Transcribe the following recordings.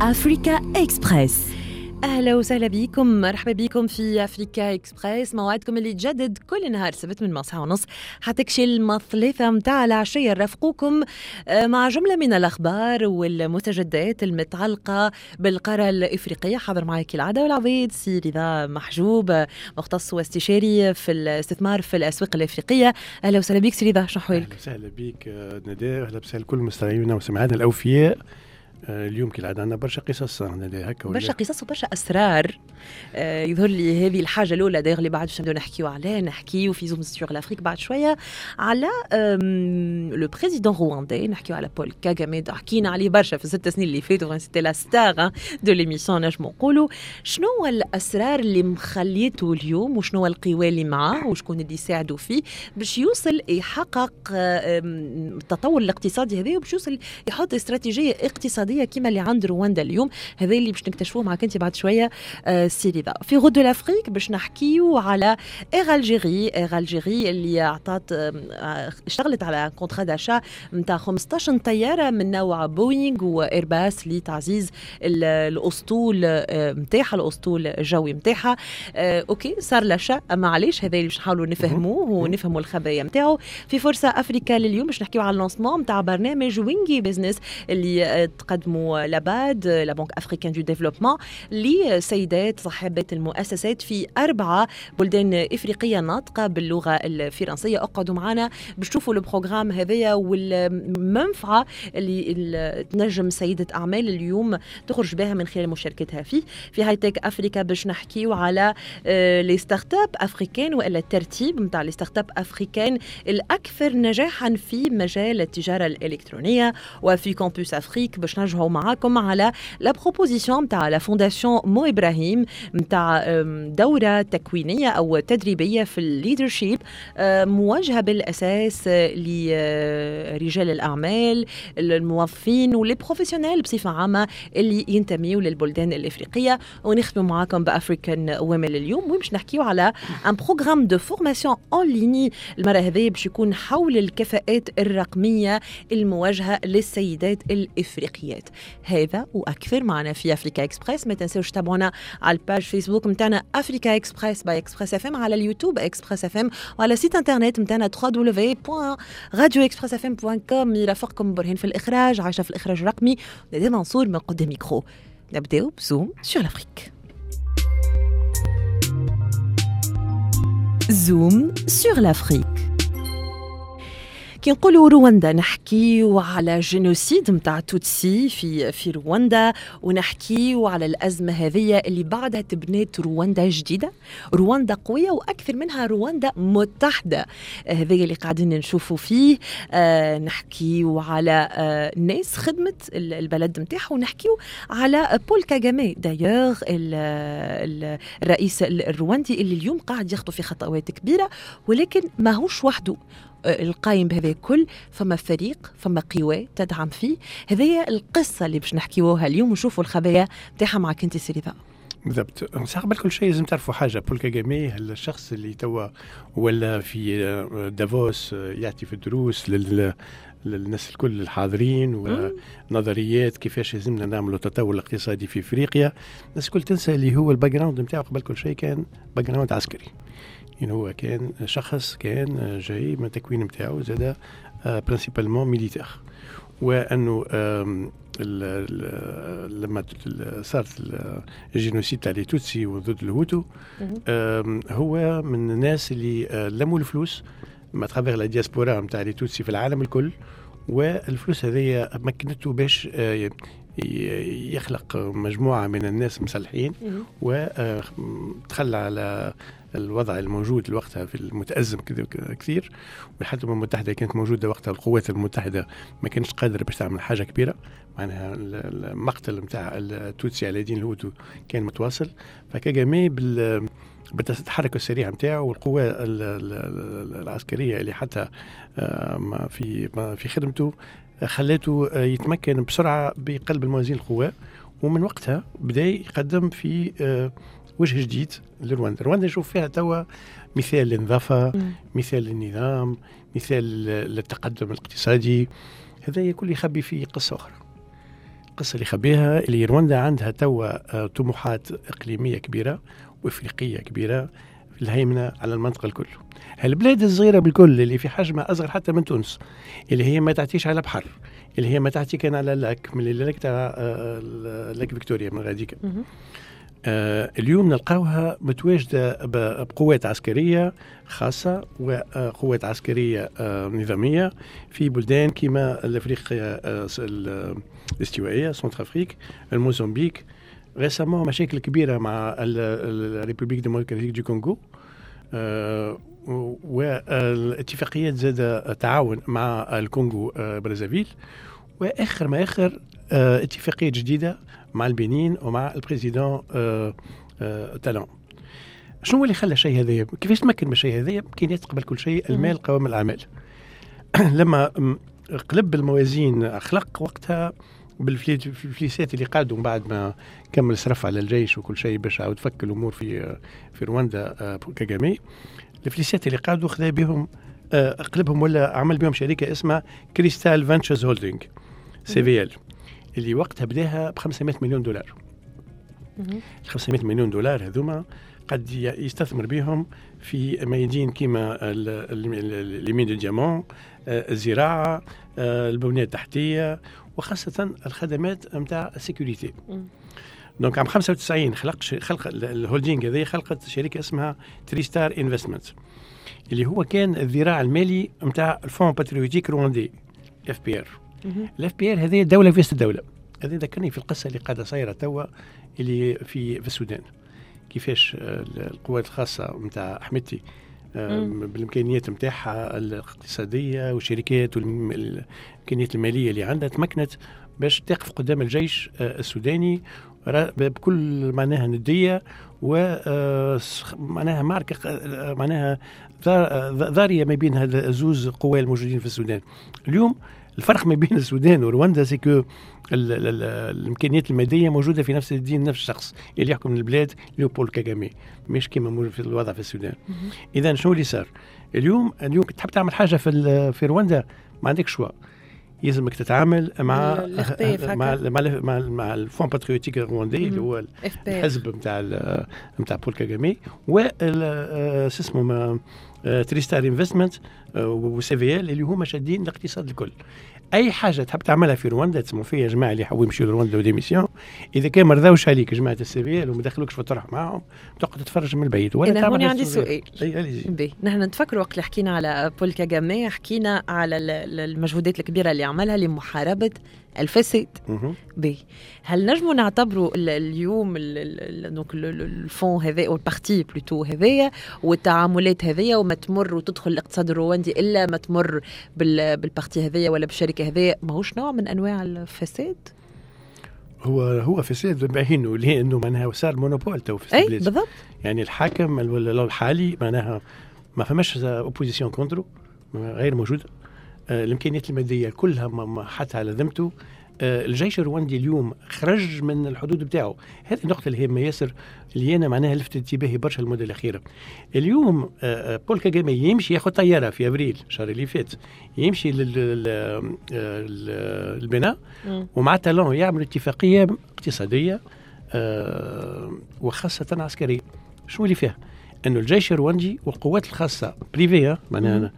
Africa Express. أهلا وسهلا بكم مرحبا بكم في أفريكا إكسبريس. موعدكم اللي يتجدد كل نهار سبت من مساء ونص حتى كشي المثلثة متاع العشية نرافقوكم آه، مع جملة من الأخبار والمستجدات المتعلقة بالقارة الإفريقية. حاضر معي كالعادة والعبيد سي رضا محجوب مختص واستشاري في الاستثمار في الأسواق الإفريقية. أهلا وسهلا بك سي رضا شنو أهلا؟ وسهلا بك آه، نداء أهلا وسهلا كل مستمعينا وسمعانا الأوفياء. آه، اليوم كالعاده عندنا برشا قصص هكا برشا قصص وبرشا أسرار. آه يظهر لي هذه الحاجة الأولى داير اللي بعد باش نبداو نحكيو عليها نحكيو في zoom sur l'Afrique بعد شوية على le président رواندي نحكيو على بول كاغامي حكينا عليه برشا في الست سنين اللي فاتوا c'était la star de l'émission نجمو نقولوا شنو هو الأسرار اللي مخليته اليوم؟ وشنو هو القوى اللي معاه؟ وشكون اللي يساعدوا فيه؟ باش يوصل يحقق التطور الاقتصادي هذا وباش يوصل يحط استراتيجية اقتصادية كما اللي عند رواندا اليوم هذا اللي باش نكتشفوه معك أنت بعد شوية آه، سي رضا. في غد الافريك باش نحكيو على Air Algérie Air Algérie اللي آم، آه، اشتغلت على contrat d'achat نتاع 15 طيارة من نوع بوينغ وايرباس لتعزيز ال- الأسطول آه، نتاعها الأسطول الجوي نتاعها آه، OK صار l'achat أما علاش هذا اللي باش نحاولوا نفهموه ونفهموا الخبايا نتاعو في فرصة افريكا لليوم باش نحكيو على ال lancement نتاع برنامج وينجي business اللي آه، تقدموا la BAD آه، la Banque africaine de développement لسيدات صاحبات المؤسسات في أربعة بلدان إفريقية ناطقة باللغة الفرنسية. أقعدوا معنا باش تشوفوا ال programme هذايا والمنفعة اللي تنجم سيدة أعمال اليوم تخرج بها من خلال مشاركتها فيه في high tech Africa باش نحكيو على les startups africaines والا الترتيب نتاع les startups africaines الأكثر نجاحا في مجال التجارة الإلكترونية وفي campus Afrique باش نرجعوا معاكم على la proposition نتاع la Fondation Mo Ibrahim نتاع دورة تكوينية أو تدريبية في ال leadership موجهه بالأساس لرجال الأعمال الموظفين و les professionnels بصفة عامة اللي ينتميوا للبلدان الإفريقية. ونختم معاكم ب African women اليوم. وباش نحكيو على un programme de formation en ligne المره هذه باش يكون حول الكفاءات الرقمية الموجهه للسيدات الإفريقيات. هذا وأكثر معنا في أفريكا إكسبريس. ما تنساوش تابعونا على ال page Facebook متاعنا أفريكا إكسبريس by Express FM على اليوتيوب Express FM وعلى site internet متاعنا www.radioexpressfm.com يرافقكم برهين في الإخراج عايشة في الإخراج الرقمي نادي منصور من قدام ميكرو نبداو ب zoom sur l'Afrique zoom sur l'Afrique كي نقولوا رواندا نحكيو على génocide نتاع توتسي في في رواندا ونحكيو على الأزمة هذه اللي بعدها تبنات رواندا جديدة. رواندا قوية وأكثر منها رواندا متحدة. هذا اللي قاعدين نشوفوا فيه. آه نحكيو على آه ناس خدمت ال- البلد نتاعها ونحكيو على بول كاغامي. دايوغ ال- ال- الرئيس الرواندي اللي اليوم قاعد يخطو في خطوات كبيرة ولكن ماهوش وحده. آه، القايم بهذا الكل فما فريق فما قوى تدعم فيه. هذه القصة اللي باش نحكيوها اليوم ونشوفوا الخبايا نتاعها معك انت سي رضا. بالضبط. قبل كل شيء لازم تعرفوا حاجة. بول كاغامي الشخص اللي توا ولا في آه، دافوس آه، يعطي في الدروس لل للناس الكل الحاضرين ونظريات كيفاش لازمنا نعملوا تطور الاقتصادي في افريقيا. الناس الكل تنسى اللي هو ال background نتاعو قبل كل شيء كان background عسكري. يعني هو كان شخص كان جاي من التكوين نتاعو زادة principalement militaire وأنه لما صارت ال- ال génocide تاع les Tutsis وضد الهوتو هو من الناس اللي آه، لموا الفلوس à travers la diaspora نتاع les Tutsis في العالم الكل. والفلوس هذه مكنته باش آه، يخلق مجموعة من الناس مسلحين وتخلى على الوضع الموجود وقتها في المتأزم كثير والحالة الأمم المتحدة كانت موجودة وقتها القوات المتحدة ما كانتش قادرة باش تعمل حاجة كبيرة. معناها ال- المقتل نتاع التوتسي على يدين الهوتو كان متواصل. فكاجامي بال بالتحرك السريع نتاعو والقوة ال- ال- ال- العسكرية اللي حتى آه، في في خدمته خلاته يتمكن بسرعة بقلب الموازين القوى ومن وقتها بدأ يقدم في آه، وجه جديد لرواندا. رواندا نشوف فيها توا مثال للنظافة مم. مثال للنظام مثال للتقدم الاقتصادي. هذا كل يخبي في قصة أخرى. القصة اللي يخبيها اللي رواندا عندها توا آه، طموحات إقليمية كبيرة وإفريقية كبيرة في الهيمنة على المنطقة الكل. هالبلاد الصغيرة بالكل اللي في حجمها أصغر حتى من تونس اللي هي ما تعطيش على بحر اللي هي ما تعطي كان على لاك من اللاك تاع آه، لاك فيكتوريا من غاديك. آه، اليوم نلقاوها متواجدة بقوات عسكرية خاصة وقوات عسكرية آه، نظامية في بلدان كما الأفريقيا آه، ال- الاستوائية Centrafrique الموزمبيق récemment مشاكل كبيرة مع ال République démocratique du Congo آه، والاتفاقيات زاد تعاون مع الكونغو آه، برازافيل. وآخر ما آخر آه، اتفاقية جديدة مع البنين ومع ال président آه، آه، تالون شنو هو اللي خلى الشيء هذايا؟ كيفاش تمكن من الشيء هذايا؟ امكانيات قبل كل شيء المال قوام الأعمال. لما قلب الموازين خلق وقتها بالفليسات اللي قعدوا من بعد ما كمل صرف على الجيش وكل شيء باش عاود فك الأمور في في رواندا آه، كاغامي الفليسات اللي قعدوا خذا بهم قلبهم ولا عمل بهم شركة اسمها Crystal Ventures Holding CVL اللي وقتها بداها ب 500 مليون دولار. ال 500 مليون دولار هذوما قد يستثمر بهم في ميادين كيما لي mines de diamants آه، الزراعة آه، البنية التحتية وخاصة الخدمات نتاع ال sécurité. donc عام 95 خلق خلق ال- ال holding هذه خلقت شركة اسمها Tri-Star Investment اللي هو كان الذراع المالي نتاع ال Front patriotique رواندي FPR. ال FPR هذه دولة في وسط الدولة. هذا ذكرني في القصة اللي قاعدة صايرة توا اللي في في السودان. كيفاش آه، القوات الخاصة نتاع حمدتي آه،. بالإمكانيات نتاعها الاقتصادية والشركات والإمكانيات المالية اللي عندها تمكنت باش تقف قدام الجيش آه، السوداني. بكل معناها ندية و معناها معركه معناها ضار- ضاريه ما بين هذا الزوز قوى الموجودين في السودان. اليوم الفرق ما بين السودان ورواندا c'est que ال- ال- ال- الإمكانيات المادية موجودة في نفس الدين نفس الشخص اللي يحكم البلاد اللي هو بول كاغامي. مش كما موجود في الوضع في السودان. اذا شنو اللي صار؟ اليوم اليوم تحب تعمل حاجة في في رواندا؟ ما عندك choix. يلزمك تتعامل مع مع. مع مع, مع ال Front patriotique الرواندي اللي هو الحزب نتاع نتاع بول كاغامي و ال- شو اسمه ما- آه، تريستار انفستمنت وسي في ال اللي هما شادين الاقتصاد الكل. أي حاجة تحب تعملها في رواندا تسموا فيها يا جماعة اللي يحبوا يمشيوا لرواندا وديميسيون إذا كان ما رضاوش عليك جماعة السي في ال وما دخلوكش في الطرح معاهم تقعد تتفرج من البعيد ولا تعمل هون نفس عندي. سؤال. إي نحن نتفكر وقت اللي حكينا على بول كاغامي حكينا على ال- ال- المجهودات الكبيرة اللي عملها لمحاربة الفساد. Bien. هل نجموا نعتبروا ال- اليوم ال- ال- ال- donc ال- ال- ال Front هذا أو ال parti plutôt هذايا والتعاملات هذيا وما تمر وتدخل الاقتصاد الرواندي إلا ما تمر بال- بال parti هذيا ولا بالشركة هذيا ماهوش نوع من أنواع الفساد؟ هو هو فساد بعينه لأنه معناها صار monopole tout فيه إي بالضبط. يعني الحاكم ال- الحالي معناها ما فماش opposition contre غير موجوده الإمكانيات المادية كلها حتى على ذمته آه، الجيش الرواندي اليوم خرج من الحدود بتاعه. هذه النقطة الهامة ياسر اللي أنا معناها لفت انتباهي برشا المدة الأخيرة. اليوم آه، آه، بول كاغامي يمشي ياخذ طيارة في أبريل الشهر اللي فات. يمشي للبناء. ومع تالون يعملوا اتفاقية اقتصادية آه وخاصة عسكرية. شو اللي فيها؟ إنه الجيش الرواندي والقوات الخاصة privées معناها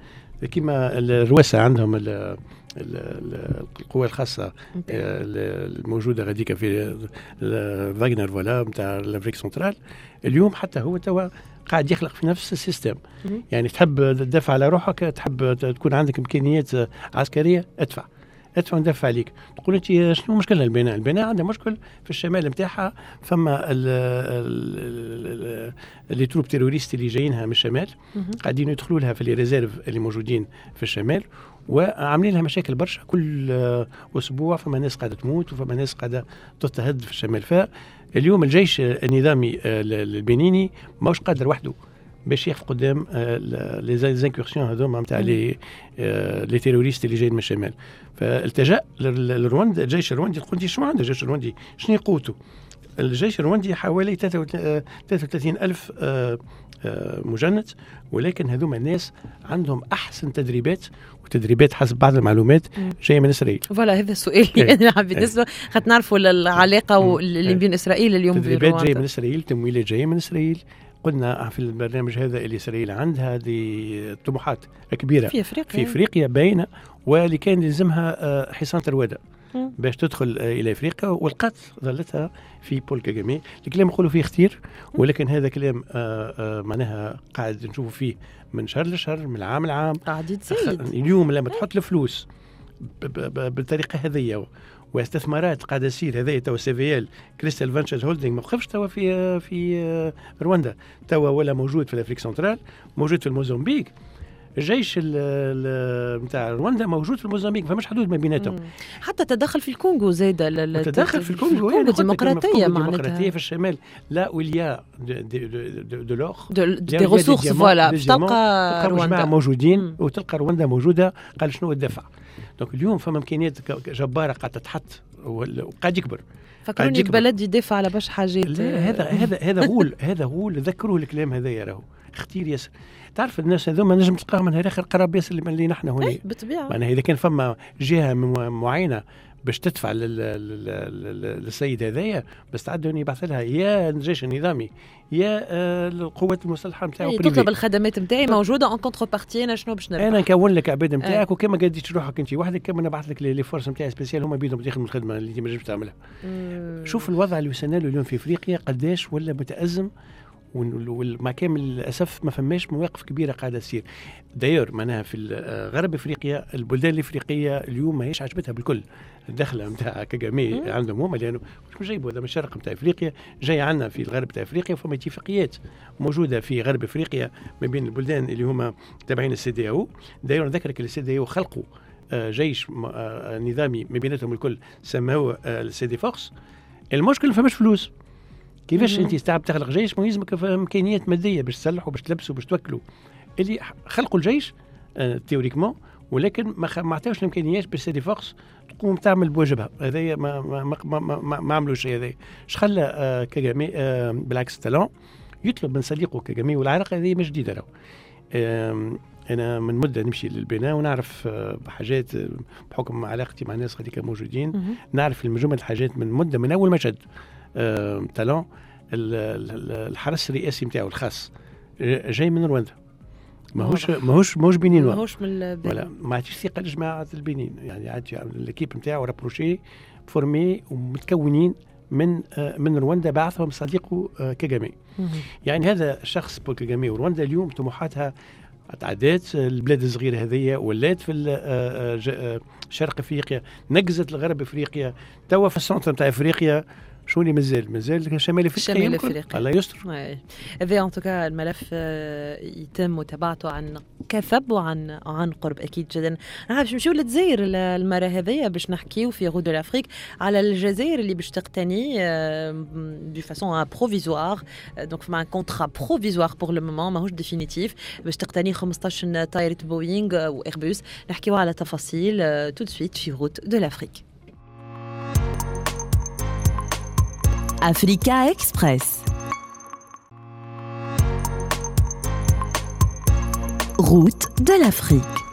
كما الروس عندهم ال ال- ال- القوى الخاصة ال- الموجودة غاديكا في فاغنر voilà نتاع ال Afrique centrale. اليوم حتى هو توا قاعد يخلق في نفس ال système. يعني تحب تدافع على روحك تحب تكون عندك إمكانيات عسكرية ادفع. ادفع وندفع عليك. تقول أنت شنو مشكلة البنين؟ البنين عندها مشكل في الشمال نتاعها فما les troupes terroristes اللي جايينها من الشمال. قاعدين يدخلوا لها في les réserves اللي موجودين في الشمال وعاملين لها مشاكل برشا. كل أسبوع فما ناس قاعدة تموت وفما ناس قاعدة تضطهد في الشمال. فاليوم الجيش النظامي البنيني ماهوش قادر وحده. باش يقف قدام les incursions هذوما نتاع les les terroristes اللي جايين من الشمال فالتجا لرواندا الجيش الرواندي انت شنو عنده الجيش الرواندي شنو قوته الجيش الرواندي حوالي 33 ألف مجند ولكن هذوما الناس عندهم أحسن تدريبات وتدريبات حسب بعض المعلومات. جاية من إسرائيل فوالا هذا السؤال. اللي حبيت إيه. نسأله خاطر نعرفوا العلاقه. اللي. بين اسرائيل اليوم تدريبات جاية من برواندا إسرائيل تمويلات جاية من إسرائيل قلنا في البرنامج هذا اللي إسرائيل عندها دي طموحات كبيرة في إفريقيا. في إفريقيا باينه واللي كان يلزمها آه، حصان طروادة مم. باش تدخل آه، إلى إفريقيا ولقات ضالتها في بول كاغامي. الكلام نقولوا فيه كثير ولكن هذا كلام آه، معناها قاعد نشوفوا فيه من شهر لشهر من عام لعام. قاعد يتزايد اليوم لما تحط الفلوس بالطريقة هذه واستثمارات قاعدة تصير هذايا توا CVL Crystal Ventures Holding ما وقفش توا في في آه، رواندا. توا ولا موجود في ال Afrique centrale موجود في الموزمبيق. الجيش نتاع رواندا موجود في الموزمبيق فماش حدود ما بيناتهم. حتى تدخل في الكونغو زاد ال- ال- تدخل في الكونغو ديمقراطيه ديمقراطية معناتها. في الشمال. Là où il y a de de- des ressources voilà باش تلقى رواندا موجودين. وتلقى رواندا موجوده قال شنو الدفع؟ donc اليوم فما إمكانيات جبارة قاعدة تتحط وقاعد يكبر. فكروني البلد يدافع على باش حاجات. لا هذا هذا هذا غول هذا غول ذكروا الكلام هذايا راهو. اختير ياسر. تعرف الناس هذوما نجم تلقاهم من آخر قراب ياسر اللي- نحن هنا. اي بالطبيعة. معناها إذا كان فما جهة معينة باش تدفع لل- لل- لل- للسيد هذايا بس تعدوا انه يبعث لها يا الجيش النظامي يا آه، القوات المسلحة نتاعو بريفي. تطلب الخدمات نتاعي موجودة اون كونتر بارتي أنا شنو باش أنا نربح نكون لك عباد نتاعك وكما قديتش روحك أنت وحدك كما نبعث لك لي فورس نتاعي سبيسيال هما بيدهم يخدموا الخدمة اللي انت ما تعملها. شوف الوضع اللي وصلنا له اليوم في إفريقيا قداش ولا متأزم وال- ومع كامل الاسف ما فماش مواقف كبيرة قاعدة تصير. داير معناها في آه، غرب إفريقيا البلدان الإفريقية اليوم ماهيش عجبتها بالكل. الدخلة نتاع كاغامي مم. عندهم هما لأنه مش جايبوا هذا من الشرق نتاع إفريقيا جاي عندنا في الغرب نتاع إفريقيا وفما اتفاقيات موجودة في غرب إفريقيا ما بين البلدان اللي هما تابعين السي دي أو. داير نذكرك السي دي أو خلقوا آه، جيش آه، نظامي ما بيناتهم الكل سموه ال CEDEAO force. المشكل ما فماش فلوس. كيفاش. انت تعب تخلق جيش؟ ما يلزمك في إمكانيات مادية باش تسلحوا باش تلبسوا باش توكلوا اللي خلقوا الجيش آه théoriquement ولكن ما خ- ما عطاوش الإمكانيات باش CEDEAO force تقوم تعمل بواجبها. هذايا ما ما ما, ما, ما, ما, شيء هذايا. اش خلى آه كاغامي آه بالعكس تالون يطلب من صديقه كاغامي والعلاقه هذه مش جديده راهو أنا من مدة نمشي للبنين ونعرف آه، حاجات آه، بحكم علاقتي مع الناس هذيك موجودين. نعرف مجموعه الحاجات من مدة من أول مشهد. آه، تالون ال- ال- الحرس الرئاسي نتاعو الخاص. جاي من رواندا. ماهوش. ماهوش ماهوش بنين ماهوش من. ولا ما عادش ثقه لجماعه البنين. يعني عاد ال équipe نتاعو rapprochée formée ومتكونين من آه، من رواندا بعثهم صديقه آه، كاغامي. مهم. يعني هذا الشخص بول كاغامي. ورواندا اليوم طموحاتها تعدات. البلاد الصغيرة هذيا ولات في آه، شرق أفريقيا نقزت لغرب أفريقيا. توا في ال centre نتاع أفريقيا شو اللي مازال مازال شمال افريقيا شمال يمكن. أفريقيا. الله يستر. هذا en tout cas الملف آه، يتم متابعته عن كثب وعن عن قرب أكيد جدا نعرف باش نمشيو للجزائر ال- المرة هذيا باش نحكيو في Route de l'Afrique على الجزائر اللي باش تقتني de façon provisoire donc مع contrat provisoire pour le moment ماهوش définitif باش تقتني 15 طائرة بوينغ وايربوس نحكيو على تفاصيل tout de suite في Route de l'Afrique Africa Express. Route de l'Afrique.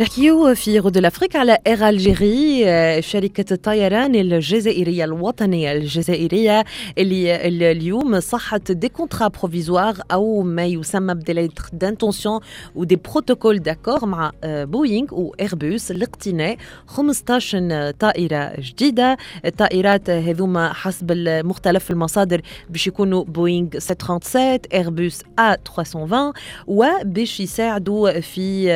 نحكيو في Route de l'Afrique على Air Algérie آه، شركة الطيران الجزائرية الوطنية الجزائرية اللي اليوم صحت des contrats provisoires أو ما يسمى ب des lettres d'intention و des protocoles d'accord مع آه، بوينغ وايربوس لاقتناء 15 طائرة جديدة. الطائرات هذوما حسب مختلف المصادر باش يكونوا بوينغ 737 ايربوس A 320 وباش يساعدوا في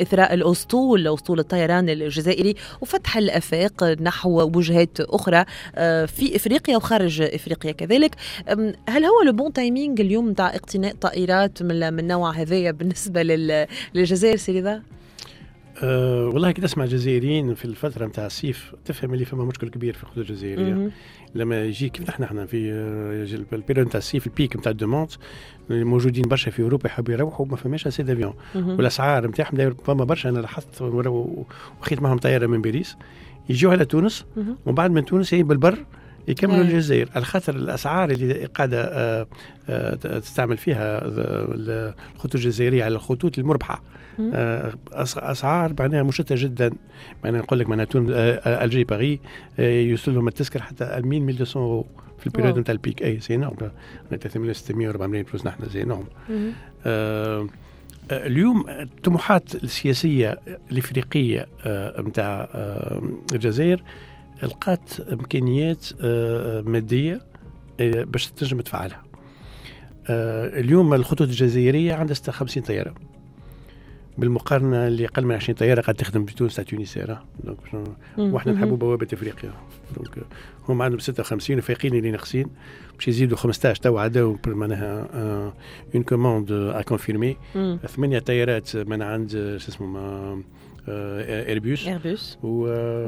إثراء الأسطول أسطول الطيران الجزائري وفتح الأفاق نحو وجهات أخرى آه، في إفريقيا وخارج إفريقيا كذلك هل هو le bon timing اليوم نتاع اقتناء طائرات من من نوع هذايا بالنسبة لل- للجزائر سي رضا؟ أه والله كي تسمع الجزائريين في الفترة نتاع الصيف تفهم اللي فما مشكل كبير في الخطوط الجزائرية. لما يجي كيف نحن إحنا في آه، ال période نتاع الصيف ال pic نتاع ال demande موجودين برشا في أوروبا يحبوا يروحوا ما فماش assez d'avions. والأسعار نتاعهم فما برشا أنا لاحظت وخذيت معهم طيارة من باريس يجوا على تونس. ومن بعد من تونس بالبر يكملوا أي. الجزائر على خاطر الأسعار اللي قاعدة آه، آه، تستعمل فيها ال- الخطوط الجزائرية على الخطوط المربحة. آه، أسعار معناها مشطة جدا معناها نقول لك معناها تون آه، Alger Paris آه، يوصل لهم التذكرة حتى 1000 1200 أورو في ال période. نتاع ال pic أي c'est énorme 3600 400 فلوس نحن c'est énorme. آه، آه، اليوم الطموحات السياسية الإفريقية نتاع الجزائر لقات إمكانيات آه، مادية آه، باش تنجم تفعلها. آه، اليوم الخطوط الجزائرية عندها 56 طيارة. بالمقارنة اللي أقل من 20 طيارة قاعد تخدم في تونس تاع Tunisair donc. وإحنا مم. نحبوا بوابة أفريقيا donc هم عندهم 56 وفايقين اللي ناقصين باش يزيدوا 15 تو عداو معناها une commande à confirmer. ثمانية طيارات من عند شو اسمه ما- آه، ايربيوس ايربوس و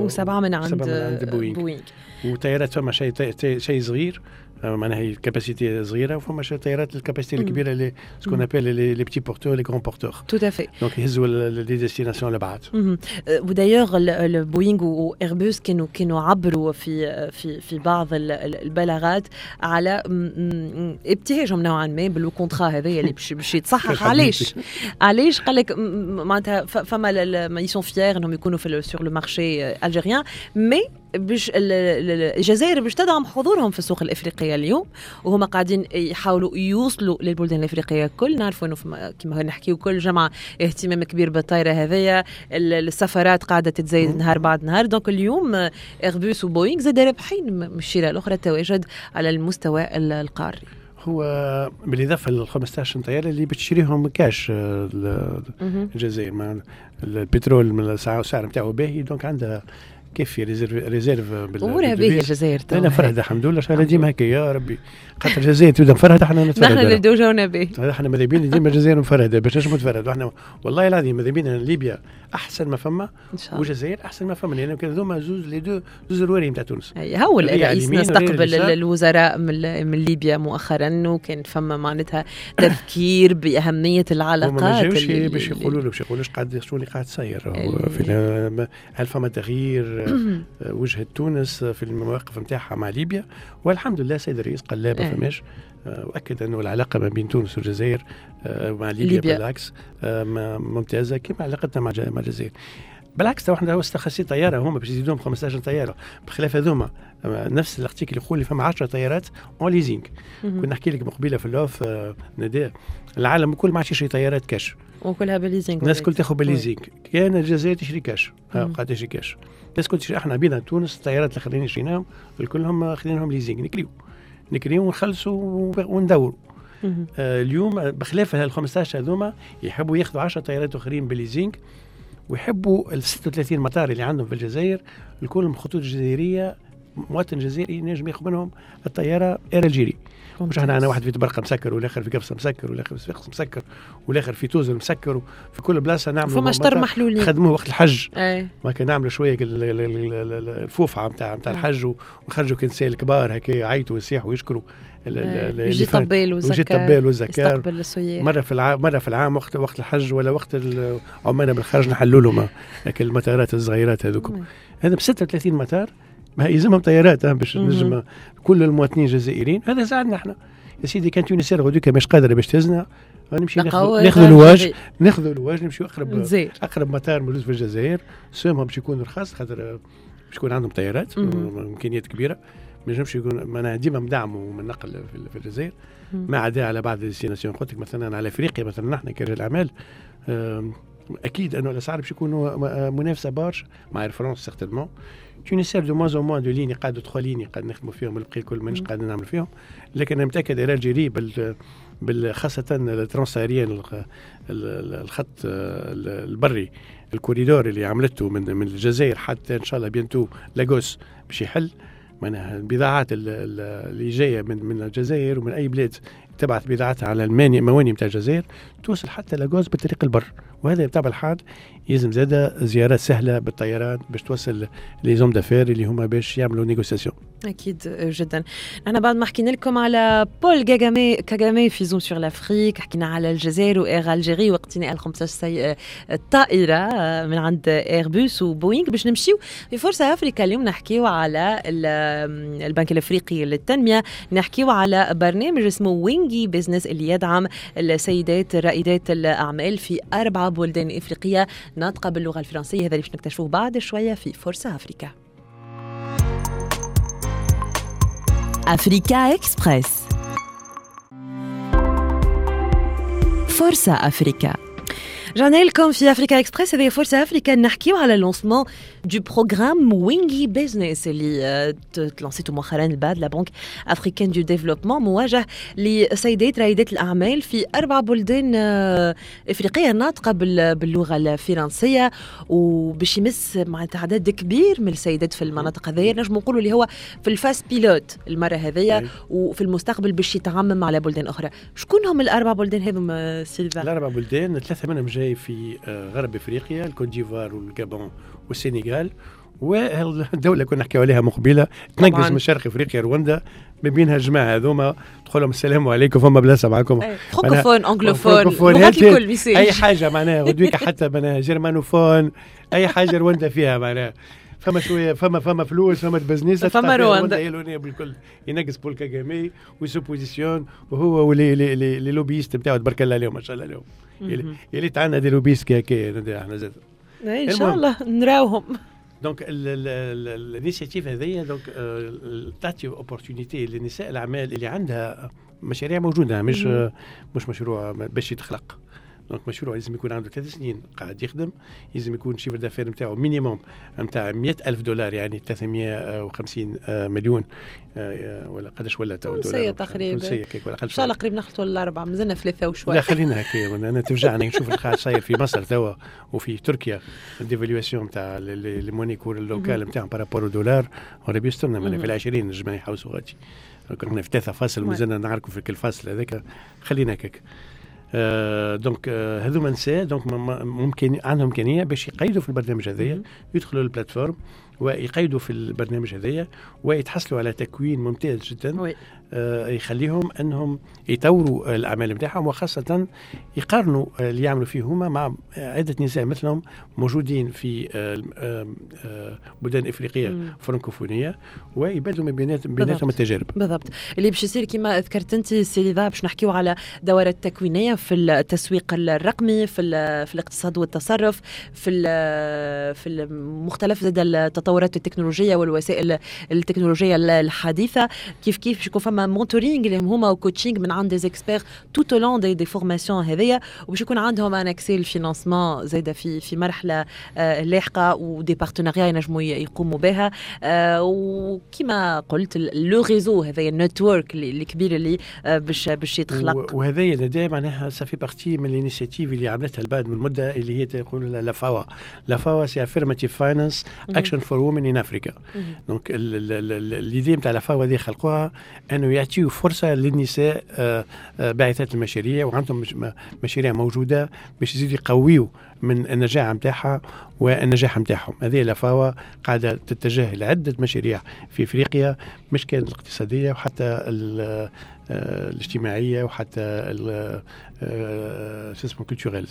وسبعة من عند, سبعة من عند بوينغ. بوينغ. وطيارات فما شيء شيء صغير آه، معناها هي ال capacité صغيره وفما شي طيارات ال capacité. الكبيره اللي ce qu'on. appelle les petits porteurs les gros porteurs tout à fait donc يهزوا les destinations لبعاد ودايوغ ال- ال- بوينغ وايربوس كانوا كانوا عبروا في في في بعض ال- ال- البلاغات على ابتهاجهم نوعا ما بال contrat هذايا اللي باش يتصحح علاش علاش قال لك معناتها فما ils sont fiers انهم يكونوا في sur le marché algérien mais ال- الجزائر باش تدعم حضورهم في السوق الإفريقية اليوم وهما قاعدين يحاولوا يوصلوا للبلدان الإفريقية الكل. نعرفوا إنه كما نحكيو كل جمعه اهتمام كبير بالطايرة هذيا ال- السفرات قاعدة تتزايد. نهار بعد نهار. donc اليوم ايربوس وبوينغ زاد رابحين من الشراء الأخرى التواجد على المستوى ال- القاري. هو بالإضافة لل 15 طيارة اللي بتشريهم كاش آه،. الجزائر. البترول من السعر نتاعو باهي donc عندها كيفي réserves réserves بال- امورها باهيه. الجزائر توا أنا. فرهده الحمد لله شغاله ديما هكا يا ربي خاطر الجزائر تبدأ مفرهده إحنا نتفرهد نحن ولا. نبداو جونا به إحنا ماذا بينا ديما الجزائر مفرهده باش نجموا نتفرهدوا إحنا والله العظيم ماذا بينا ليبيا أحسن ما فما والجزائر أحسن ما فما لأن كانوا هذوما زوز لي دو زوز الواري نتاع تونس هو الرئيس على اليسار. الوزراء من من ليبيا مؤخرا وكان فما معناتها تذكير بأهمية العلاقات ما اللي- باش اللي- يقولوا له باش يقولوا قاعد شنو اللي قاعد تصير في هل فما تغيير وجهة تونس في المواقف نتاعها مع ليبيا والحمد لله سيد الرئيس قال لا ما إيه. فماش آه، وأكد أنه العلاقة ما بين تونس والجزائر آه، مع ليبيا, ليبيا. بالعكس آه، ممتازة كما علاقتنا مع الجزائر بالعكس تو إحنا استخلصي طيارة هما باش يزيدوهم 15 طيارة. بخلاف هذوما نفس ال article يقول لي فما 10 طيارات en leasing. كنا نحكي لك مقبلة في ال off آه، نداء العالم الكل ما عادش يشري طيارات كاش. وكلها بال leasing الناس كل تاخذ بال leasing. كان الجزائر تشري كاش. قاعد تشري كاش. الناس كل تشري. إحنا بينا تونس الطيارات الاخرين شريناهم كلهم خذيناهم leasing. نكريو. نكريو ونخلصوا وندوروا. آه اليوم بخلاف ال 15 هذوما يحبوا ياخذوا 10 طيارات أخرين بال leasing. ويحبوا ال 36 مطار اللي عندهم في الجزائر الكل خطوط جزائريه مواطن جزائري ينجم ياخذ منهم الطيارة Air Algérie مش إحنا عندنا واحد في تبرقة مسكر والآخر في قفصة مسكر والآخر في صفاقس مسكر والآخر في توزن مسكر وفي كل بلاصة نعملوا فما شطر محلولين. خدموه وقت الحج. أي. ما كان نعملوا شوية ال- ال- ال- ال- الفوفعة نتاع نتاع. الحج ونخرجوا كنساء الكبار هكا يعيطوا ويصيحوا ويشكروا. يجي. طبال وزكار والزكار يستقبل السياح مرة في العام مرة في العام وقت وقت الحج ولا وقت ال- عمالنا بالخرج نحلوا لهم المطارات الصغيرات هذوكم. مم. هذا ب 36 مطار. ما يلزمهم طيارات باش. نجم كل المواطنين الجزائريين. هذا ساعدنا إحنا يا سيدي كان تونس غدوك مش قادرة باش تهزنا. نمشي ناخذ الواج. ناخذ الواج نمشيو اقرب أقرب مطار موجود في الجزائر. سومهم باش يكون رخاص خاطر باش يكون عندهم طيارات. امكانيات كبيرة. ما ينجمش يكون معناها ديما مدعموا من النقل في, في الجزائر. ما عدا على بعض ال destinations قلت لك مثلا على أفريقيا مثلا نحن كرجال اعمال أكيد أنه الأسعار باش يكونوا م- منافسة برشا. مع Air France certainement تونس du moins moins de lignes قاعدة trois lignes قاعد نخدموا فيهم البقيه الكل مانيش. قاعد نعمل فيهم. لكن أنا متأكد Algérie بال بال- خاصة ال transsaharienne الخ- ال- ال- الخط آه، ال- البري الكوريدور اللي عملته من من الجزائر حتى إن شاء الله بينتو لاغوس باش يحل. معناها البضاعات ال- ال- اللي جاية من من الجزائر ومن أي بلاد تبعث بضاعتها على الماني مواني نتاع الجزائر توصل حتى لاغوس بطريق البر. وهذا بطبع الحال يلزم زادة زيارات سهلة بالطيران باش توصل les hommes d'affaires اللي هما باش يعملوا négociations. أكيد جدا إحنا بعد ما حكينا لكم على بول كاغامي كاغامي في Zoom sur l'Afrique حكينا على الجزائر و Air Algérie واقتناء ال 15 طائره من عند ايربوس وبوينغ باش نمشيو في فرصه افريكا اليوم نحكيو على البنك الافريقي للتنميه نحكيو على برنامج اسمه وينجي business اللي يدعم السيدات رائدات الاعمال في أربع بلدان افريقيه ناطقه باللغة الفرنسيه هذا اللي باش نكتشفوه بعد شوية في فرصه Africa Africa Express فرصة أفريكا رجعنا لكم في Africa Express هذه فرصه افريكا نحكيو على lancement du programme وينجي business اللي تلانسيتو مؤخرا BAD la Banque africaine de développement موجه لسيدات رائدات الاعمال في أربع بلدان افريقيه ناطقه باللغة الفرنسيه وباش يمس مع عدد كبير من السيدات في المناطق هذيا نجم نقولوا اللي هو في ال phase pilote المره هذيا وفي المستقبل باش يتعمم على بلدان أخرى شكون هم الاربع بلدان هذم سيلفيا الاربع بلدان ثلاثة منهم جاي جاي في غرب إفريقيا الكوت ديفوار والجابون والسنغال. والدولة كنا نحكيو عليها مقبلة. تنقز من شرق إفريقيا رواندا. ما بينها الجماعة هذوما. تقول لهم السلام عليكم فما بلاصة معكم. francophone anglophone. الكل أي حاجة معناها. غدويك حتى معناها. germanophone أي حاجة رواندا فيها معناها. فما شوية فما فما فلوس فما business. فما رواندا. بالكل ينقص بول كاغامي il se positionne وهو و les les lobbyistes نتاعو تبارك الله عليهم ما شاء الله عليهم. يا ليت عندنا des lobbyistes كي هكا إحنا زاد. إن شاء الله نراوهم. donc ال initiative هذيا donc تعطي opportunité للنساء الاعمال اللي عندها مشاريع موجوده مش مش مشروع باش يتخلق donc مشروع لازم يكون عنده ثلاث سنين قاعد يخدم لازم يكون chiffre d'affaires نتاعو minimum نتاع 100 ألف دولار يعني 350 مليون ولا قداش ولا تو دولار تقريبا ان شاء الله قريب نخلطوا الاربعه مازلنا ثلاثة وشوي لا خلينا هكا أنا توجعني نشوف القاعد صاير في مصر توا وفي تركيا ال dévaluation نتاع ال monnaie ال locale نتاعهم par rapport دولار وربي يسترنا في العشرين نجم يحوسوا غادي كنا في ثلاثة فاصل مازلنا نعرفوا في كل فاصل هذاك خلينا هكاك آه donc آه هذوما نساء donc ممكن عندهم إمكانية باش يقيدوا في البرنامج هذايا يدخلوا ال plateforme ويقيدوا في البرنامج هذايا ويتحصلوا على تكوين ممتاز جدا آه يخليهم أنهم يطوروا الأعمال نتاعهم وخاصة يقارنوا اللي يعملوا فيه هما مع عدة نساء مثلهم موجودين في بلدان إفريقية فرنكوفونية ويبادلوا من بيناتهم التجارب. بالضبط. اللي باش يصير كما ذكرت أنت سيلفيا باش نحكيو على دورات تكوينيه في التسويق الرقمي في في الاقتصاد والتصرف في في مختلف زاد التطورات التكنولوجية والوسائل التكنولوجية الحديثة. كيف كيف باش يكون فما mentoring اللي هما و coaching من عند des experts tout au long des, des formations هذيا. وباش يكون عندهم ان اكسي الفينانسمون زايدة في في مرحلة آه لاحقة و des partenariats ينجموا يقوموا بها. آه وكما قلت le réseau هذايا ال network الكبير اللي آه باش باش يتخلق. وهذايا l'idée معناها ça fait partie من ال initiative اللي عملتها ال BAD من مده اللي هي تقول l'AFAWA l'AFAWA c'est Affirmative Finance Action for Women in Africa donc l'idée نتاع l'AFAWA هذه خلقوها انه يعطيو فرصه للنساء باعثات المشاريع وعندهم مشاريع موجوده باش يزيدوا يقويوا من النجاح نتاعها والنجاح نتاعهم هذه لافاوا قاعدة تتجه لعده مشاريع في إفريقيا مش كانت الاقتصادية وحتى الاجتماعية وحتى شو اسمه كولتوريل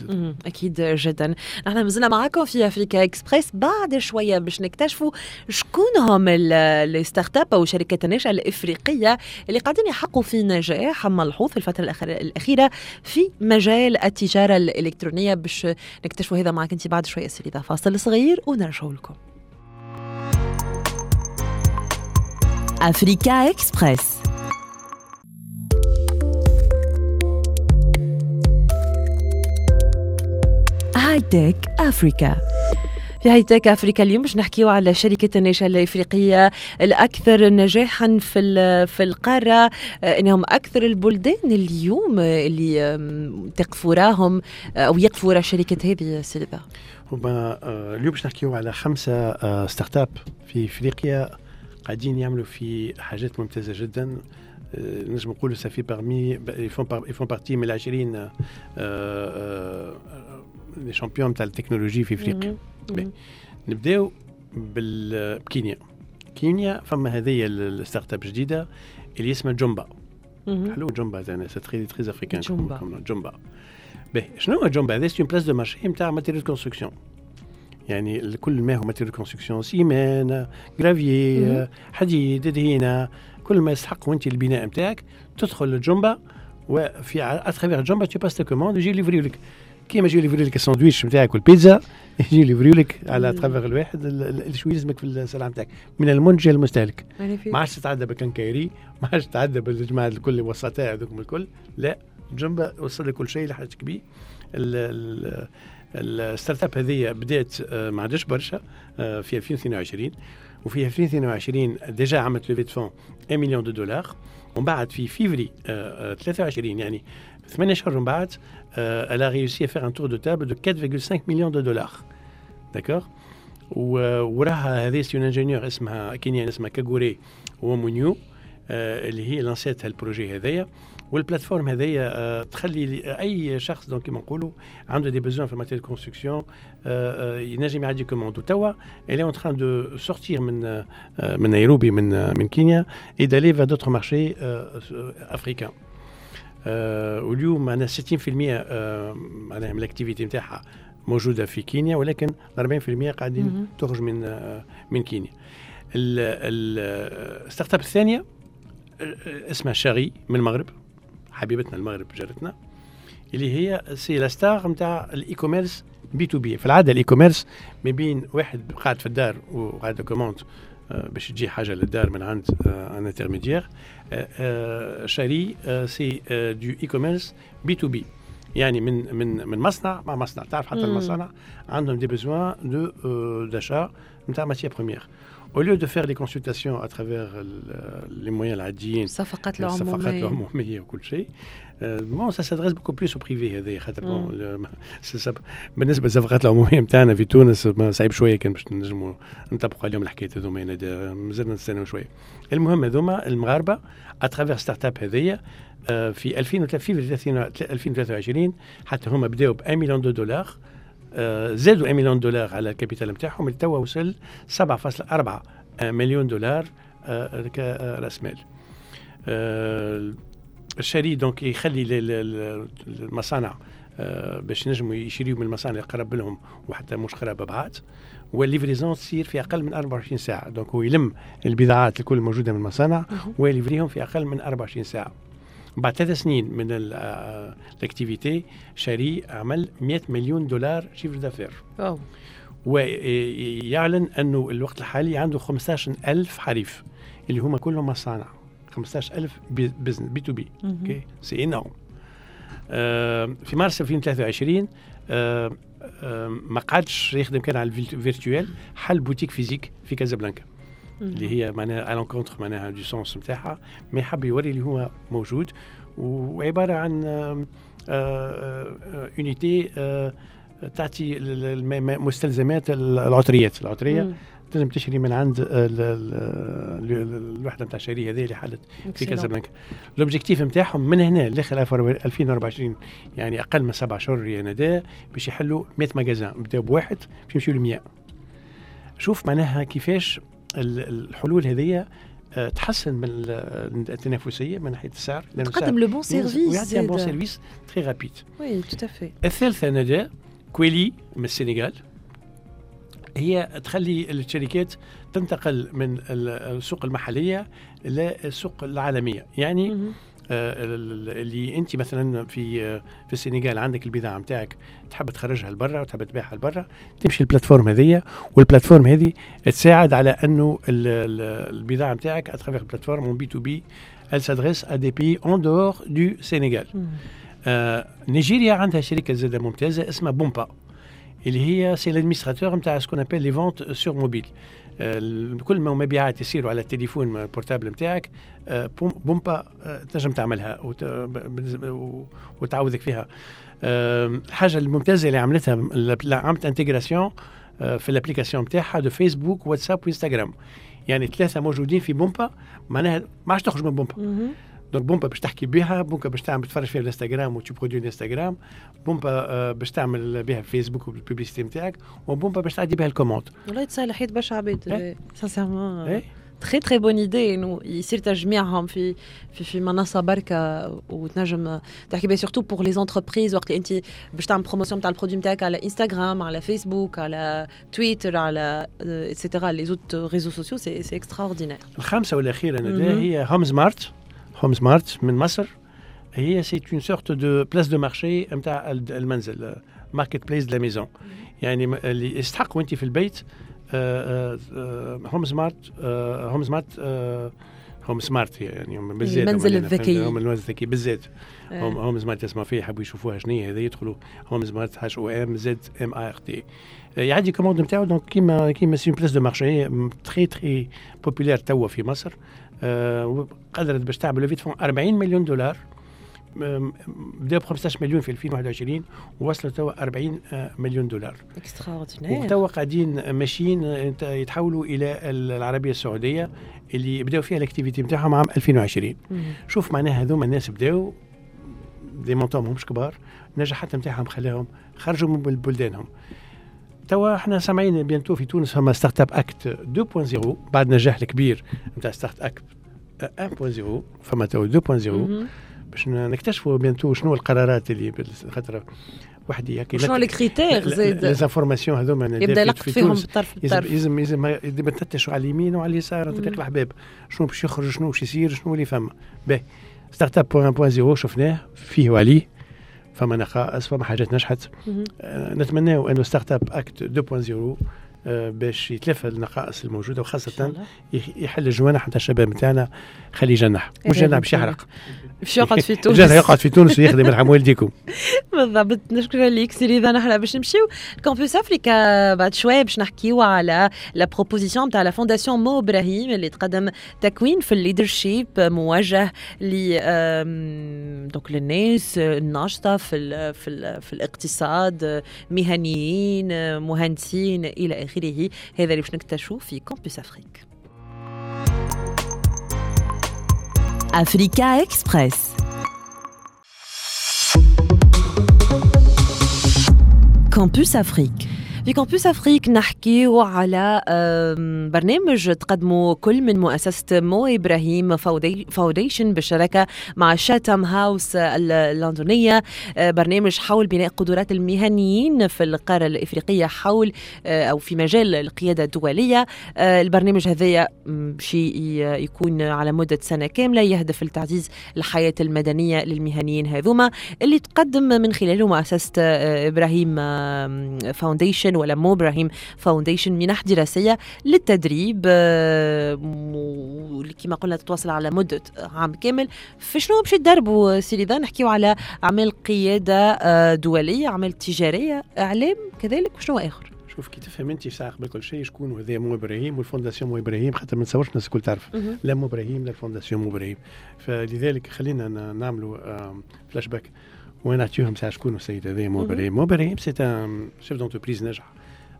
أكيد جدا. نحن مازلنا معكم في أفريكا إكسبريس. بعد شوية باش نكتشفوا شكون هم ال startups أو شركات الناشئه الإفريقية اللي قاعدين يحققوا في نجاح ملحوظ في الفترة الأخيرة في مجال التجارة الإلكترونية باش نكتشفوا هذا معك انت بعد شوية سيدة فاصل صغير ونرجعوا لكم. أفريكا إكسبريس. High Tech Africa. في High Tech Africa اليوم باش نحكيو على شركة الناشئه الإفريقية الأكثر نجاحا في في القارة. إنهم أكثر البلدان اليوم اللي تقف وراهم أو يقف وراء شركة هذه سيلفا هما اليوم باش نحكيو على خمسة startups في إفريقيا قاعدين يعملوا في حاجات ممتازة جدا. نجم نقولوا ça fait parmi ils font partie من العشرين les champions تاع التكنولوجي في إفريقيا. نبداو بكينيا كينيا. فما هذه ال startup جديدة اللي اسمها جومبا. حلو جومبا زين c'est très très africain جومبا. جومبا. باهي شنو هو جومبا؟ هذا c'est place de marché نتاع matériel construction يعني كل ما هو matériel construction ciment gravier. حديد دهينة كل ما يستحق وانت البناء نتاعك تدخل للجومبا وفي à travers جومبا tu passes commande يجي يليفريو لك كيما يجي يليفريو لك الساندويتش نتاعك والبيتزا يجي يليفريو لك على même. à travers الواحد شو يلزمك في السلعة نتاعك من المنتج magnifique. ما عادش تتعدى بال quincaillerie ما عادش تتعدى بالجماعة الكل الوسطاء هذوكم الكل. لا جنبه وصل لك كل شيء اللي حاجتك بيه ال- ال- ال startup هذه بدات آه، ما عادش برشا آه، في 2022 وفي 2022 déjà عملت levée de fonds 1 مليون de dollars. ومن بعد في فيفري آه، آه، 23 يعني 8 شهور من بعد آه، elle a réussi à faire un tour de table de 4,5 millions de dollars. D'accord? و- وراها هذه c'est ingénieur اسمها كينيان اسمها كاغوري ومونيو آه، اللي هي لانسات هال projet هذايا وال plateforme هذايا آه، تخلي لي- اي شخص donc كيما نقولوا عنده des besoins في matériel construction ينجم يعدي commande وتوا elle est en train de sortir من آه، من نيروبي من آه، من كينيا et d'aller vers d'autres marchés آه، africains. آه، واليوم معنا 60% آه، معناها من ال activité نتاعها موجودة في كينيا ولكن 40% قاعدين. تخرج من آه، من كينيا ال- ال startup الثانية آه، اسمها شاري من المغرب حبيبتنا المغرب جارتنا اللي هي c'est la star نتاع ال e-commerce B2B في العادة ال e-commerce ما بين واحد قاعد في الدار وقاعد commande باش تجي حاجة للدار من عند un intermédiaire شاري آه، c'est آه، du e-commerce B2B. يعني من من من مصنع مع مصنع. تعرف حتى. المصانع عندهم des besoins d'achat نتاع matières premières au lieu de faire les consultations à travers les moyens العاديين الصفقات العمومية. العمومية وكل شيء bon ça ça s'adresse beaucoup plus au privé هذا خاطر سا- بالنسبة للصفقات العموميه نتاعنا في تونس صعيب شوية كان باش نجموا نطبقوا عليهم الحكاية هذوما. يعني مازلنا نستناو شوية. المهم هذوما المغاربة à travers startup هذيا آه، في 2003 في 2023 حتى هما بداوا ب 1 مليون de dollars آه، زادوا 1 مليون دولار على ال capital نتاعهم اللي توا وصل 7.4 مليون دولار آه، كراس مال. آه، الشري donc يخلي المصانع آه، باش ينجموا يشريوا من المصانع قرب لهم وحتى مش قراب بعاد وال livraison تصير في أقل من 24 ساعة. donc هو يلم البضاعات الكل موجودة من المصانع. ويليفريهم في أقل من 24 ساعة. بعد ثلاث سنين من آه، ال activité شاري عمل 100 مليون دولار chiffre d'affaires. ويعلن أنه الوقت الحالي عنده 15 ألف حريف اللي هما كلهم مصانع. 15 ألف business B2B. أوكي؟ c'est énorme في مارس 2023 آه، آه، ما قعدش يخدم كان على ال virtuel حل boutique physique في كازابلانكا. اللي هي معناها ال encontre معناها de sens نتاعها mais حب يوري اللي هو موجود. وعبارة عن unité تعطي مستلزمات العطريات. العطرية. تنجم تشري من عند ال- ال- ال- الوحدة نتاع الشري هذه اللي حلت في. كازابلانكا ال objectif نتاعهم من هنا لاخر 2024 يعني أقل من سبع شهور يا ندى باش يحلوا 100 magasins بداوا بواحد باش يمشيوا ل 100 شوف معناها كيفاش ال- الحلول هذه آه، تحسن من ال- التنافسية من ناحية السعر. تقدم le bon service ويعطي un bon service تري رابيد وي تو في الثالثة ندى كويلي من السنغال. هي تخلي الشركات تنتقل من ال- السوق المحلية للسوق العالمية. يعني آه، ال- ال- اللي انت مثلا في في السنغال عندك البضاعة نتاعك تحب تخرجها لبرا وتحب تبيعها لبرا تمشي ال plateforme هذه وال plateforme هذه تساعد على أنه ال- ال- البضاعة نتاعك à travers ال plateforme B2B elle s'adresse à des pays en dehors du Sénégal. آه نيجيريا عندها شركة زادة ممتازة اسمها بومبا اللي هي سي لادمينستراتور نتاع سكون ابيل لي فونت سور موبيل كل ما مبيعات يصيروا على التليفون البورتابل نتاعك آه، بوم- بومبا آه، تنجم تعملها وت- بالنسبة- و- وتعوذك فيها. آه، الحاجة الممتازة اللي عملتها عملت انتجراسيون في الابليكاسيون نتاعها دو فيسبوك واتساب وإنستغرام. يعني ثلاثة موجودين في بومبا معناها ما عادش تخرج من بومبا. donc بومبا باش تحكي بها بومبا باش تعمل تفرج فيها الإنستغرام وتشوف produits الإنستغرام بومبا آه، باش تعمل بها فيسبوك وال publicité نتاعك وبومبا باش تعدي بها ال commande والله تصالحيت برشا عباد. sincèrement. très très bonne idée انه يصير تجميعهم في في في منصه بركه وتنجم تحكي بها surtout pour les entreprises وقت اللي انت باش تعمل promotion تاع ال produit نتاعك على انستغرام على فيسبوك على تويتر على et cetera les autres réseaux sociaux c'est c'est extraordinaire الخامسة والأخيرة ندى مهم. هي هوم سمارت هوم سمارت من مصر هي سي اون سورت دو بلاس دو مارشي نتاع المنزل ماركت بليس دو لا ميزون يعني اللي يستحق وانت في البيت آه، هوم سمارت هوم سمارت هوم سمارت يعني هم بالزيت المنزل الذكي. هم المنزل الذكي بالزيت. هم هوم سمارت فيه يحبوا يشوفوها شنو هي هذا يدخلوا هوم سمارت هاش أو ام زد ام اي ار تي يعدي commande نتاعو donc كيما كيما ces places de marché très très populaires توا في مصر آه، قدرت باش تعمل levée de fonds 40 مليون دولار بداوا ب 15 مليون في 2021 ووصلوا توا 40 آه، مليون دولار. extraordinaire وتوا قاعدين ماشيين آه، يت- يتحولوا إلى العربية السعودية اللي بداوا فيها ال activité نتاعهم عام 2020 شوف معناها هذوما الناس بداوا des montants ماهمش كبار النجاحات نتاعهم خلاهم خرجوا من بل- بلدانهم. توا إحنا سامعين bientôt في تونس فما Startup Act 2.0 بعد نجاح الكبير نتاع Start Act 1.0 فما توا 2.0 مهم. باش نكتشفوا bientôt شنو القرارات اللي خاطر واحد يحكي شنو les critères les زاد informations هذوما يبدأ يلقط فيهم بالطرف بالطرف يلزم يلزم يلزم تفتشوا على اليمين وعلى اليسار طريق. الأحباب. شنو باش يخرج شنو باش يصير شنو اللي فما. باهي Startup point point zéro شفناه فيه وعليه. فما نقائص فما حاجات نجحت. آه، نتمناو أنه Startup Act 2.0 آه، باش يتلافى النقائص الموجودة وخاصة يحل الجوانح نتاع الشباب نتاعنا خليه يجنح مش هذا باش يحرق. باش يقعد في تونس. الجنح يقعد في تونس ويخدم يرحم والديكم بالضبط. نشكر ليك سيري إذا نحن باش نمشيو. Campus Africa بعد شوية باش نحكيو على la proposition تاع la Fondation مو إبراهيم اللي تقدم تكوين في ال leadership موجه ل donc للناس الناشطة في ال في ال في الاقتصاد مهنيين مهندسين إلى آخره. هذا اللي باش نكتشفوه في Campus Afrique Africa Express. Campus Afrique. في Campus Afrique نحكيو على برنامج تقدمه كل من مؤسسة مو إبراهيم فاودي- فاونديشن بالشراكة مع شاتام هاوس ال- اللندنيه آه، برنامج حول بناء قدرات المهنيين في القارة الإفريقية حول آه، أو في مجال القيادة الدولية. آه، البرنامج هذايا ي- يكون على مدة سنة كاملة يهدف لتعزيز الحياة المدنية للمهنيين هذوما اللي تقدم من خلاله مؤسسة إبراهيم آم، Foundation ولا مو إبراهيم Foundation منح دراسية للتدريب آه، كما قلنا تتواصل على مدة عام كامل. في شنو باش يدربوا سيدي ذا نحكيو على اعمال قيادة آه، دولية اعمال تجاريه إعلام كذلك وشنو آخر؟ شوف كي تفهم أنت ساعه قبل كل شيء شكون هذا مو إبراهيم وال Fondation مو إبراهيم حتى ما نتصورش الناس الكل تعرف. لا مو إبراهيم لا ال Fondation مو إبراهيم. فلذلك خلينا نعملوا فلاش باك ونعطيوهم ساعه شكون السيد هذا مو مهم. إبراهيم مو إبراهيم c'est un chef d'entreprise ناجح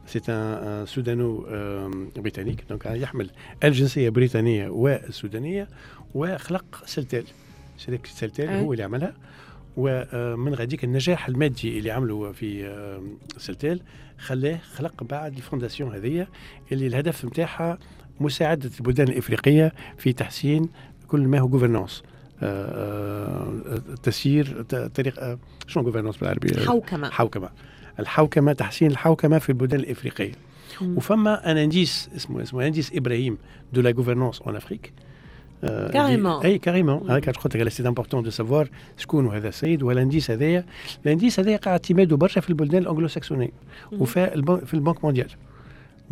c'est un soudano آم، britannique donc يحمل الجنسيه البريطانيه والسودانيه وخلق Celtel شركه Celtel. هو اللي عملها ومن غاديك النجاح المادي اللي عملوا في Celtel خلاه خلق بعد ال Fondation هذه اللي الهدف نتاعها مساعده البلدان الافريقيه في تحسين كل ما هو gouvernance تسيير ت- طريق آه، شنو gouvernance بالعربي حوكمة حوكمة الحوكمة تحسين الحوكمة في البلدان الإفريقية. وفما un indice اسمه اسمه indice إبراهيم de la gouvernance en Afrique Carrément. أي carrément. هذاك قلت لك c'est important de savoir شكون هذا السيد وال indice هذايا ال indice هذايا قاعد اعتماده برشا في البلدان الانجلو ساكسونيه. وفي البن- في البنك mondiale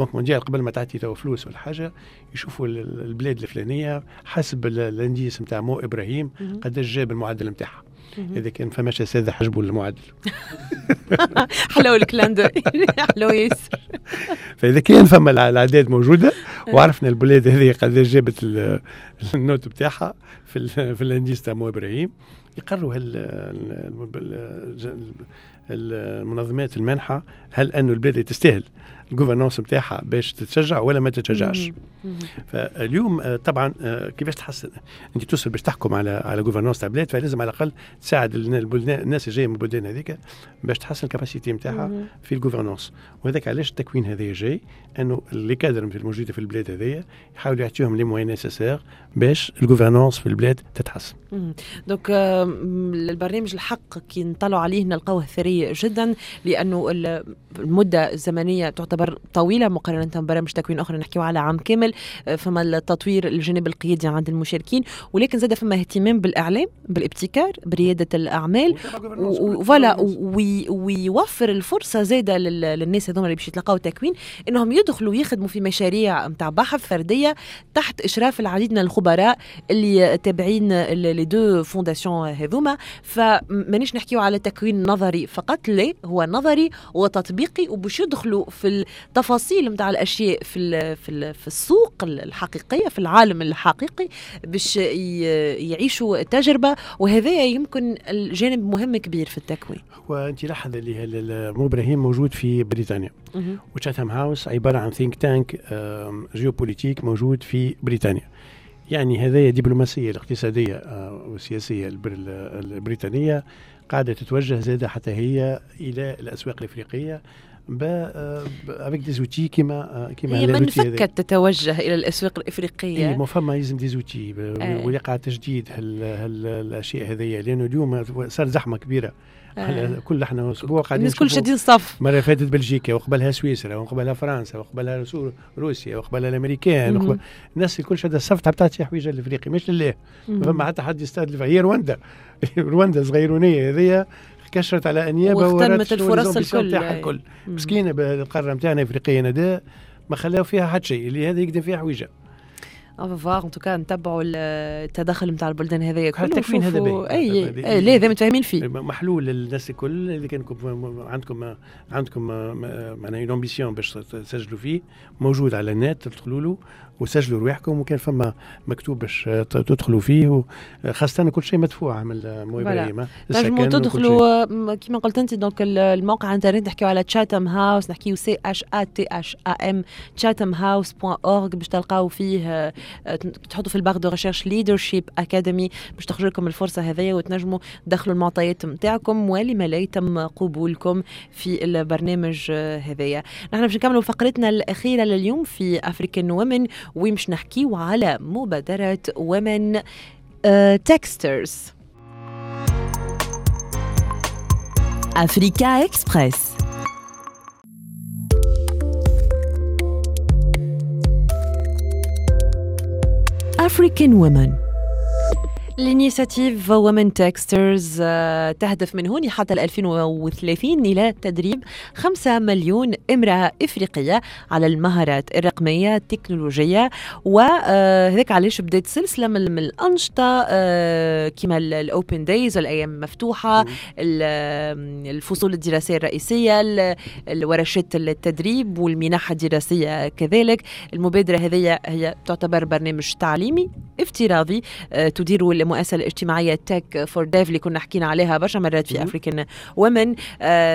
البنك mondiale قبل ما تعطي تو فلوس ولا حاجة يشوفوا ال- ال- البلاد الفلانية حسب ال- ال indice نتاع مو إبراهيم. قداش جاب المعدل نتاعها. إذا كان فماش اساتذه حجبوا المعدل. حلو الكلام ده. حلو ياسر. فإذا كان فما الأعداد موجودة وعرفنا البلاد هذه قداش جابت ال- ال note بتاعها في في ال indice تاع مو إبراهيم. يقروا ال- المنظمات المانحة هل أنه البلاد تستاهل؟ ال gouvernance نتاعها باش تتشجع ولا ما تتشجعش. فاليوم آه، طبعا آه، كيفاش تحسن أنت توصل باش تحكم على على gouvernance تاع بلاد فلازم على الأقل تساعد البلدان الناس اللي جاية من البلدان هذيك باش تحسن ال capacité نتاعها. في ال gouvernance وهذاك علاش التكوين هذا جاي أنه les cadres الموجودة في البلاد هذيا يحاولوا يعطيهم les moyens nécessaires باش ال gouvernance في البلاد تتحسن. donc آه، البرنامج الحق كي نطلعوا عليه نلقاوه ثري جدا لأنه ال- المدة الزمنية تعتبر طويلة مقارنة ببرامج تكوين أخرى نحكيو على عام كامل آه، فما التطوير الجانب القيادي عند المشاركين ولكن زاد فما اهتمام بالإعلام بالابتكار بريادة الأعمال و voilà وي- ويوفر الفرصة زاده لل- للناس هذوما اللي باش يتلقاو تكوين إنهم يدخلوا يخدموا في مشاريع نتاع بحث فردية تحت إشراف العديد من الخبراء اللي تابعين les deux fondations هذوما. فمانيش نحكيو على تكوين نظري فقط لا هو نظري وتطبيقي وباش يدخلوا في التفاصيل نتاع الأشياء في ال في ال في السوق الحقيقية في العالم الحقيقي باش يعيشوا تجربة وهذا يمكن الجانب مهم كبير في التكوين. وانت لاحظ اللي إبراهيم موجود في بريطانيا. و Chatham House عبارة عن think tank géopolitique موجود في بريطانيا. يعني هذه دبلوماسية الاقتصادية آه، والسياسية البر- ال- البريطانية قاعدة تتوجه زادة حتى هي إلى الأسواق الإفريقية. avec des outils كيما كيما هي من. فكت تتوجه إلى الأسواق إي الافريقيه ما فما يلزم des outils. ويقع تجديد هال هال الأشياء هذيا. لأنه اليوم صار زحمة كبيرة. آه. كل إحنا أسبوع قاعدين الناس كل شادين صف. مرة فاتت بلجيكا وقبلها سويسرا وقبلها فرنسا وقبلها روسيا وقبلها الأمريكان. وقبل... الناس الكل شادة الصف تاع بتاعت حويجه الافريقي مش لله ما فما حتى حد يستهدف هي رواندا. رواندا صغيرونيه هذيا. كشرت على انيابها شنو الفرص الكل. الكل. مسكينة بالقاره نتاعنا الافريقيه نداء ما خلاو فيها حد شيء اللي هذا يقدم فيها حويجة. فوار ان توكا نتبعوا التدخل نتاع البلدان هذايا هذا كله التكوين هذا باهي. اي أي لا هذا متفاهمين فيه. محلول للناس الكل اذا كان عندكم عندكم معناها une ambition باش تسجلوا فيه موجود على النت تدخلوا له وسجلوا رواحكم وكان فما مكتوب باش تدخلوا فيه خاصة كل شيء مدفوع من. إبراهيم تنجموا تدخلوا كما قلت أنت donc ال- الموقع إنترنت نحكيو على Chatham House نحكيو C H A T H A M Chatham House point org باش تلقاو فيه آه، آه، تحطوا في ال barre de recherche Leadership Academy باش تخرج لكم الفرصة هذيا وتنجموا تدخلوا المعطيات نتاعكم ولما لا يتم قبولكم في البرنامج آه، هذايا نحن باش نكملوا فقرتنا الأخيرة لليوم في African Women ومش نحكيو على مبادرة Women Techsters Africa Express. African women. ال initiative Women Techsters تهدف من هون حتى 2030 إلى تدريب 5 مليون امرأة إفريقية على المهارات الرقمية التكنولوجية وهذاك علاش بدات سلسلة من الأنشطة آه، كما ال open days الأيام مفتوحه ال- الفصول الدراسية الرئيسية ال- الورشات التدريب والمنح الدراسية كذلك. المبادرة هذه هي تعتبر برنامج تعليمي. افتراضي آه، تدير المؤسسة الاجتماعية Tech4Dev اللي كنا حكينا عليها برشا مرات في. African Women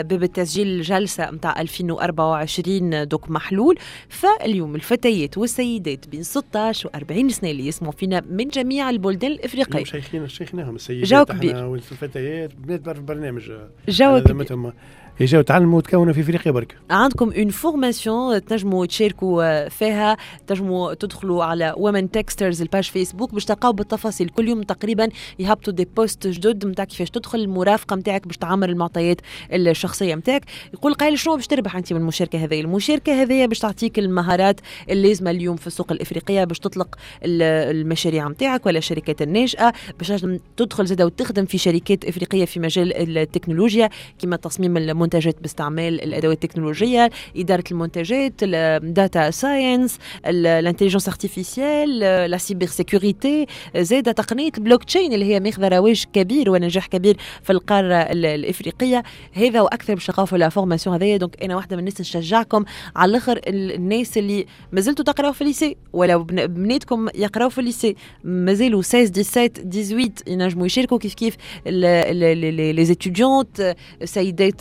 بالتسجيل جلسة نتاع 2024 donc محلول فاليوم الفتيات والسيدات بين 16 و 40 سنة اللي يسمعوا فينا من جميع البلدان الإفريقية شيخين شيخناهم السيدات جو كبير. والفتيات بنات برا البرنامج جو كبير. يجاو تعلموا وتكونوا في افريقيا برك عندكم une formation تنجموا تشاركوا آه، فيها. تنجموا تدخلوا على Women Techsters ال page Facebook باش تلقاو بالتفاصيل. كل يوم تقريبا يهبطوا des posts جدد نتاع كيفاش تدخل المرافقة نتاعك باش تعمر المعطيات الشخصية نتاعك يقول قايل شنو باش تربح أنت من المشاركة هذه؟ المشاركة هذه باش تعطيك المهارات اللازمة اليوم في السوق الإفريقية باش تطلق ال- المشاريع نتاعك ولا الشركات الناشئه باش تدخل زاده وتخدم في شركات إفريقية في مجال التكنولوجيا كما تصميم باستعمال الأدوات التكنولوجية إدارة المنتجات ال data science ال intelligence artificielle la cybersécurité sécurité زاد تقنية البلوك تشين اللي هي ماخذه رواج كبير ونجاح كبير في القارة ال- الإفريقية. هذا وأكثر باش نلقاو la formation هذيا donc أنا واحدة من الناس نشجعكم على الأخر ال- الناس اللي مازلتوا تقراو في ال lycée ولا بن- بناتكم يقراو في ال lycée مازالوا 16 17 18 ينجموا يشاركوا كيف كيف les étudiantes سيدات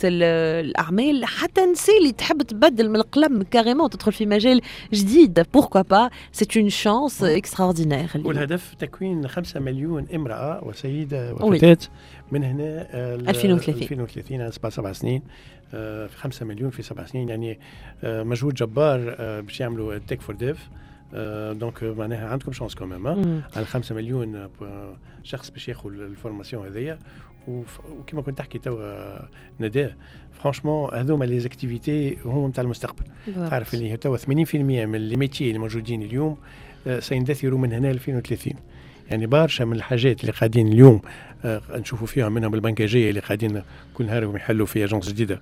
الأعمال. حتى النساء اللي تحب تبدل من القلم carrément تدخل في مجال جديد. pourquoi pas c'est une chance extraordinaire والهدف تكوين 5 مليون امرأة وسيدة oui. وفتاة. من هنا آه، ل 2030. 2030 يعني سبع سبع سنين. آه، 5 مليون في سبع سنين يعني آه، مجهود جبار آه، باش يعملوا Tech4Dev donc معناها عندكم chance كمان مم. على 5 مليون آه، شخص باش ياخذوا ال formation هذيا. وكما كنت تحكي توا نداء franchement هذوما les activités هم نتاع المستقبل. تعرف اللي توا 80% من les métiers اللي موجودين اليوم آه، سيندثروا من هنا ل 2030 يعني برشا من الحاجات اللي قاعدين اليوم آه، نشوفوا فيها منهم البنكاجية اللي قاعدين كل نهار يحلوا في agence جديدة.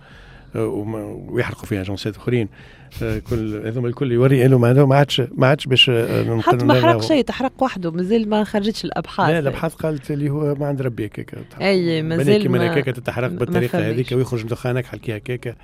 ويحرقوا في اجونسات أخرين آه، كل هذوما الكل يوري انه ما عادش ما عادش باش حتى ما حرق. شيء تحرق وحده مازال ما خرجتش الأبحاث لا الأبحاث قالت اللي هو ما عند ربي هكاك أي، مازال ما- تتحرق بالطريقة. هذيك ويخرج دخانك حكي هكاك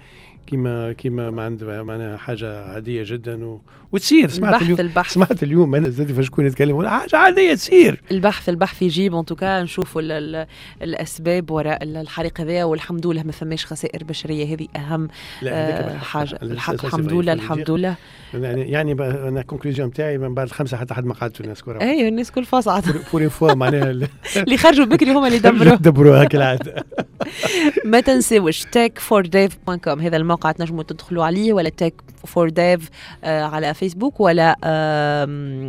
كيما كيما ما عند معناها حاجة عادية جدا و... وتصير سمعت البحث اليوم البحث. سمعت اليوم أنا زاد شكون يتكلم ولا حاجة عادية تصير البحث البحث يجيب ان توكا نشوفوا ال- ال- الأسباب وراء ال- الحريق هذا والحمد لله ما فماش خسائر بشرية. هذه أهم آه. حاجة. ال- الحق الحمد لله الحمد لله. يعني يعني أنا الكونكلوزيون نتاعي من بعد الخمسه حتى حد ما قعدت الناس كره اي الناس كل فاصعد بور فوا معناها اللي خرجوا بكري هما اللي دمروا دبروا. هكا العادة. ما تنسوش tech4dev.com هذا الموقع تنجموا تدخلوا عليه ولا for dev آه على فيسبوك ولا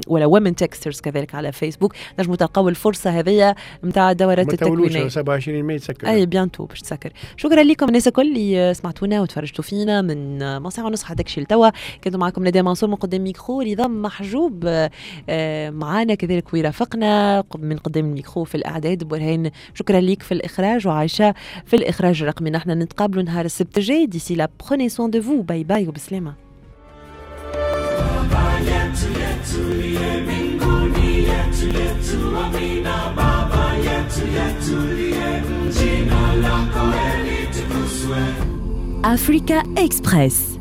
ولا women texters كذلك على فيسبوك نجموا تلقاو الفرصة هذه نتاع الدورات ما تولوش التكوينية. 27 ماي تسكر. اي بيانتو باش تسكر. شكرا لكم الناس الكل اللي سمعتونا وتفرجتوا فينا من ساعه ونص. حتى كشي لتوا. كنت معكم ندى منصور من قدام ميكرو نظام محجوب آه، معانا كذلك ويرافقنا من قدام الميكرو في الأعداد. برهان شكرا ليك في الإخراج وعائشه في الإخراج الرقمي نحن نتقابلوا نهار السبت الجاي. d'ici là Prenez soin de vous. Bye bye, بالسلامة. Africa Express